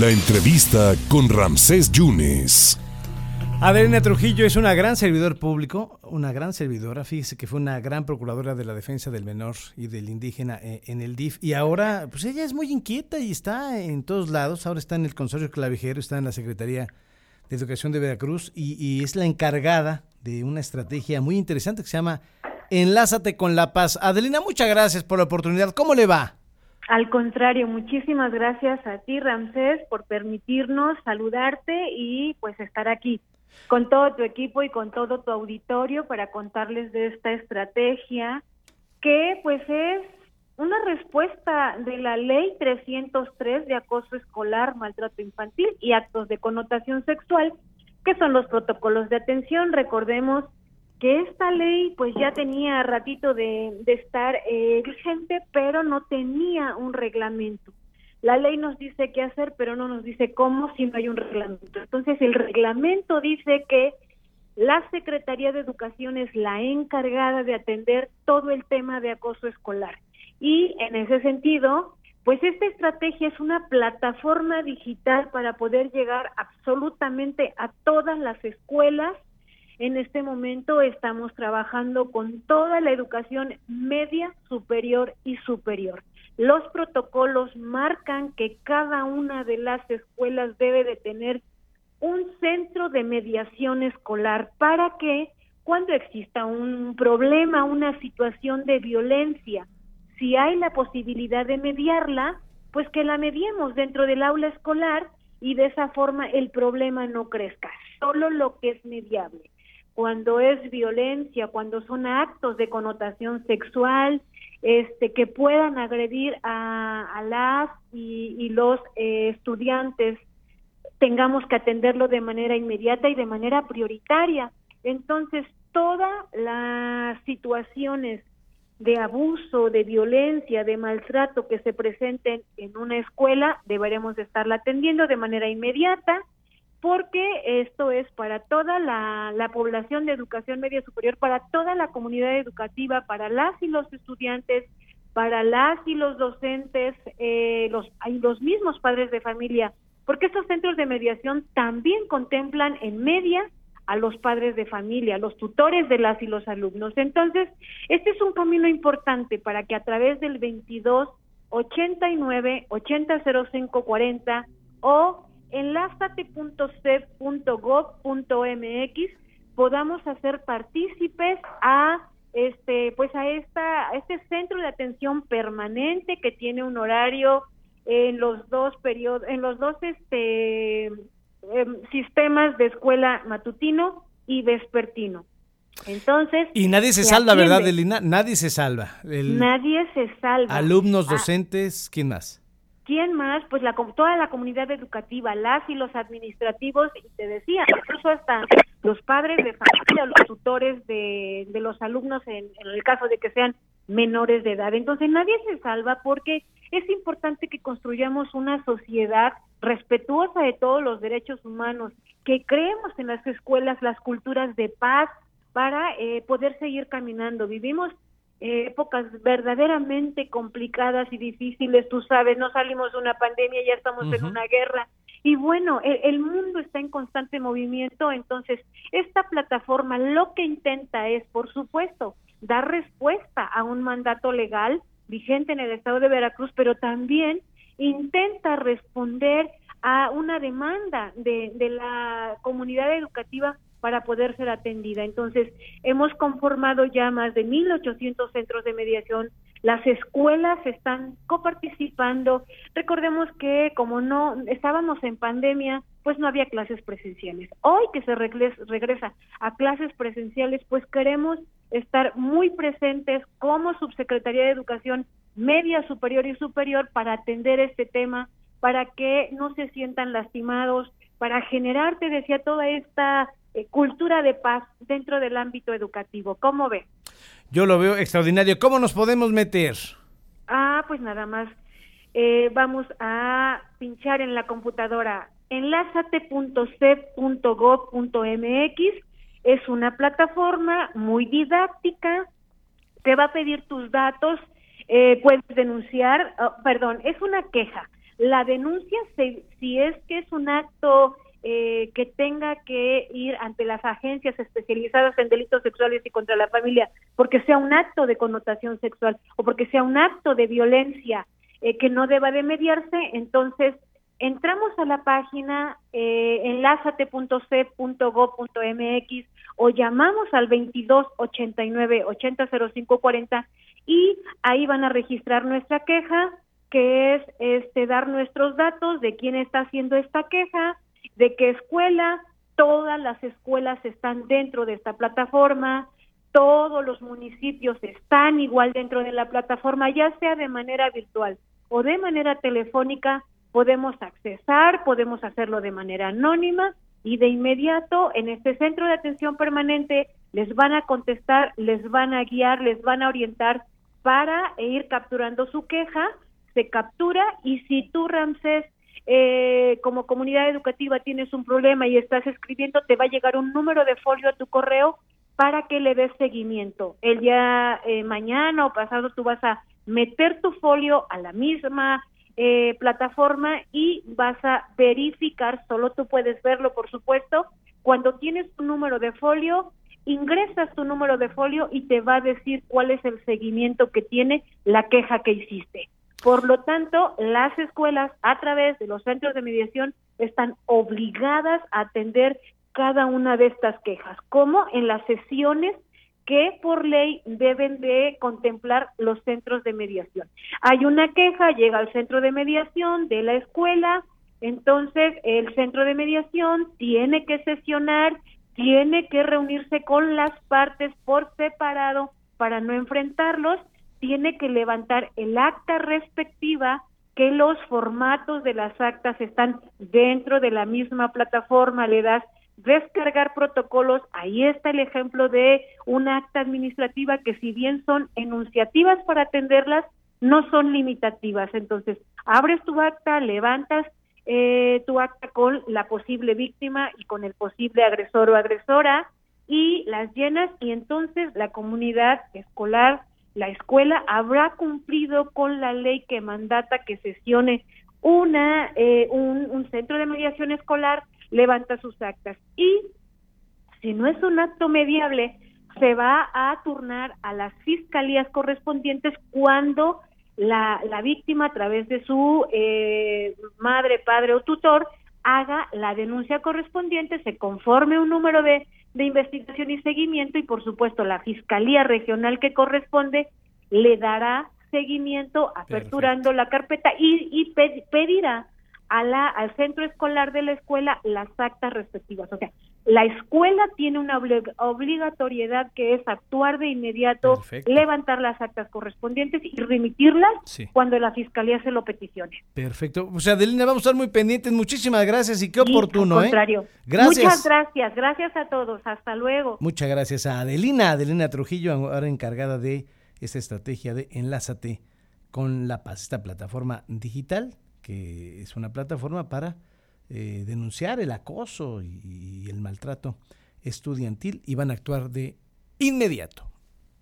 La entrevista con Ramsés Yunes. Adelina Trujillo es una gran servidor público, una gran servidora, fíjese que fue una gran procuradora de la defensa del menor y del indígena eh, en el DIF y ahora pues ella es muy inquieta y está en todos lados, ahora está en el Consorcio Clavijero, está en la Secretaría de Educación de Veracruz y, y es la encargada de una estrategia muy interesante que se llama Enlázate con la Paz. Adelina, muchas gracias por la oportunidad, ¿cómo le va? Al contrario, muchísimas gracias a ti, Ramsés, por permitirnos saludarte y pues estar aquí con todo tu equipo y con todo tu auditorio para contarles de esta estrategia que pues es una respuesta de la ley 303 de acoso escolar, maltrato infantil y actos de connotación sexual, que son los protocolos de atención. Recordemos que esta ley pues ya tenía ratito de, de estar eh, vigente, pero no tenía un reglamento. La ley nos dice qué hacer, pero no nos dice cómo si no hay un reglamento. Entonces, el reglamento dice que la Secretaría de Educación es la encargada de atender todo el tema de acoso escolar. Y en ese sentido, pues esta estrategia es una plataforma digital para poder llegar absolutamente a todas las escuelas. En este momento estamos trabajando con toda la educación media, superior y superior. Los protocolos marcan que cada una de las escuelas debe de tener un centro de mediación escolar para que cuando exista un problema, una situación de violencia, si hay la posibilidad de mediarla, pues que la mediemos dentro del aula escolar y de esa forma el problema no crezca, solo lo que es mediable. Cuando es violencia, cuando son actos de connotación sexual, este, que puedan agredir a, las y, los eh, estudiantes, tengamos que atenderlo de manera inmediata y de manera prioritaria. Entonces, todas las situaciones de abuso, de violencia, de maltrato que se presenten en una escuela, deberemos estarla atendiendo de manera inmediata porque esto es para toda la, población de educación media superior, para toda la comunidad educativa, para las y los estudiantes, para las y los docentes, eh, los, los mismos padres de familia, porque estos centros de mediación también contemplan en media a los padres de familia, a los tutores de las y los alumnos. Entonces, este es un camino importante para que a través del 22 89 8005 40 o enlazate.cep.gov.mx podamos hacer partícipes a este pues a esta este centro de atención permanente que tiene un horario en los dos periodos en los dos este em, sistemas de escuela matutino y vespertino. Entonces y nadie se, salva verdad Delina nadie se salva. Nadie se salva. alumnos ah. docentes quién más ¿Quién más? Pues la, toda la comunidad educativa, las y los administrativos, y te decía, incluso hasta los padres de familia, los tutores de, de los alumnos en, en, el caso de que sean menores de edad. Entonces nadie se salva porque es importante que construyamos una sociedad respetuosa de todos los derechos humanos, que creemos en las escuelas las culturas de paz para eh, poder seguir caminando. Vivimos épocas verdaderamente complicadas y difíciles, tú sabes, no salimos de una pandemia, ya estamos en una guerra. Y bueno, el, el, mundo está en constante movimiento, entonces esta plataforma lo que intenta es, por supuesto, dar respuesta a un mandato legal vigente en el estado de Veracruz, pero también intenta responder a una demanda de, de la comunidad educativa para poder ser atendida. Entonces, hemos conformado ya más de 1.800 centros de mediación. Las escuelas están coparticipando. Recordemos que como no estábamos en pandemia, pues no había clases presenciales. Hoy que se regresa a clases presenciales, pues queremos estar muy presentes como Subsecretaría de Educación Media, Superior y Superior para atender este tema, para que no se sientan lastimados, para generar, te decía, toda esta eh, cultura de paz dentro del ámbito educativo. ¿Cómo ve? Yo lo veo extraordinario. ¿Cómo nos podemos meter? Ah, pues nada más. Eh, vamos a pinchar en la computadora enlazate.cep.gov.mx. Es una plataforma muy didáctica. Te va a pedir tus datos. Eh, puedes denunciar, oh, perdón, es una queja La denuncia, si es que es un acto eh, que tenga que ir ante las agencias especializadas en delitos sexuales y contra la familia, porque sea un acto de connotación sexual o porque sea un acto de violencia eh, que no deba de mediarse, entonces entramos a la página eh, o llamamos al 22 89 80 05 40 y ahí van a registrar nuestra queja, que es este dar nuestros datos de quién está haciendo esta queja, de qué escuela, todas las escuelas están dentro de esta plataforma, todos los municipios están igual dentro de la plataforma, ya sea de manera virtual o de manera telefónica, podemos accesar, podemos hacerlo de manera anónima y de inmediato en este centro de atención permanente les van a contestar, les van a guiar, les van a orientar para ir capturando su queja, se captura y si tú, Ramsés, eh, como comunidad educativa tienes un problema y estás escribiendo, te va a llegar un número de folio a tu correo para que le des seguimiento. El día eh, mañana o pasado tú vas a meter tu folio a la misma eh, plataforma y vas a verificar, solo tú puedes verlo, por supuesto, cuando tienes tu número de folio, ingresas tu número de folio y te va a decir cuál es el seguimiento que tiene la queja que hiciste. Por lo tanto, las escuelas a través de los centros de mediación están obligadas a atender cada una de estas quejas, como en las sesiones que por ley deben de contemplar los centros de mediación. Hay una queja, llega al centro de mediación de la escuela, entonces el centro de mediación tiene que sesionar, tiene que reunirse con las partes por separado para no enfrentarlos tiene que levantar el acta respectiva que los formatos de las actas están dentro de la misma plataforma, le das descargar protocolos, ahí está el ejemplo de una acta administrativa que si bien son enunciativas para atenderlas, no son limitativas. Entonces, abres tu acta, levantas eh, tu acta con la posible víctima y con el posible agresor o agresora y las llenas y entonces la comunidad escolar la escuela habrá cumplido con la ley que mandata que sesione una eh, un, centro de mediación escolar, levanta sus actas. Y si no es un acto mediable, se va a turnar a las fiscalías correspondientes cuando la, la víctima a través de su eh, madre, padre o tutor haga la denuncia correspondiente, se conforme un número de de investigación y seguimiento y por supuesto la Fiscalía Regional que corresponde le dará seguimiento aperturando la carpeta y, y pedirá a la, al centro escolar de la escuela las actas respectivas. O sea, la escuela tiene una obligatoriedad que es actuar de inmediato, levantar las actas correspondientes y remitirlas cuando la fiscalía se lo peticione. Perfecto. O sea, Adelina, vamos a estar muy pendientes. Muchísimas gracias y qué oportuno, al ¿eh? contrario. Gracias. Muchas gracias. Gracias a todos. Hasta luego. Muchas gracias a Adelina, Adelina Trujillo, ahora encargada de esta estrategia de Enlázate con La Paz, esta plataforma digital que es una plataforma para eh, denunciar el acoso y, y el maltrato estudiantil y van a actuar de inmediato.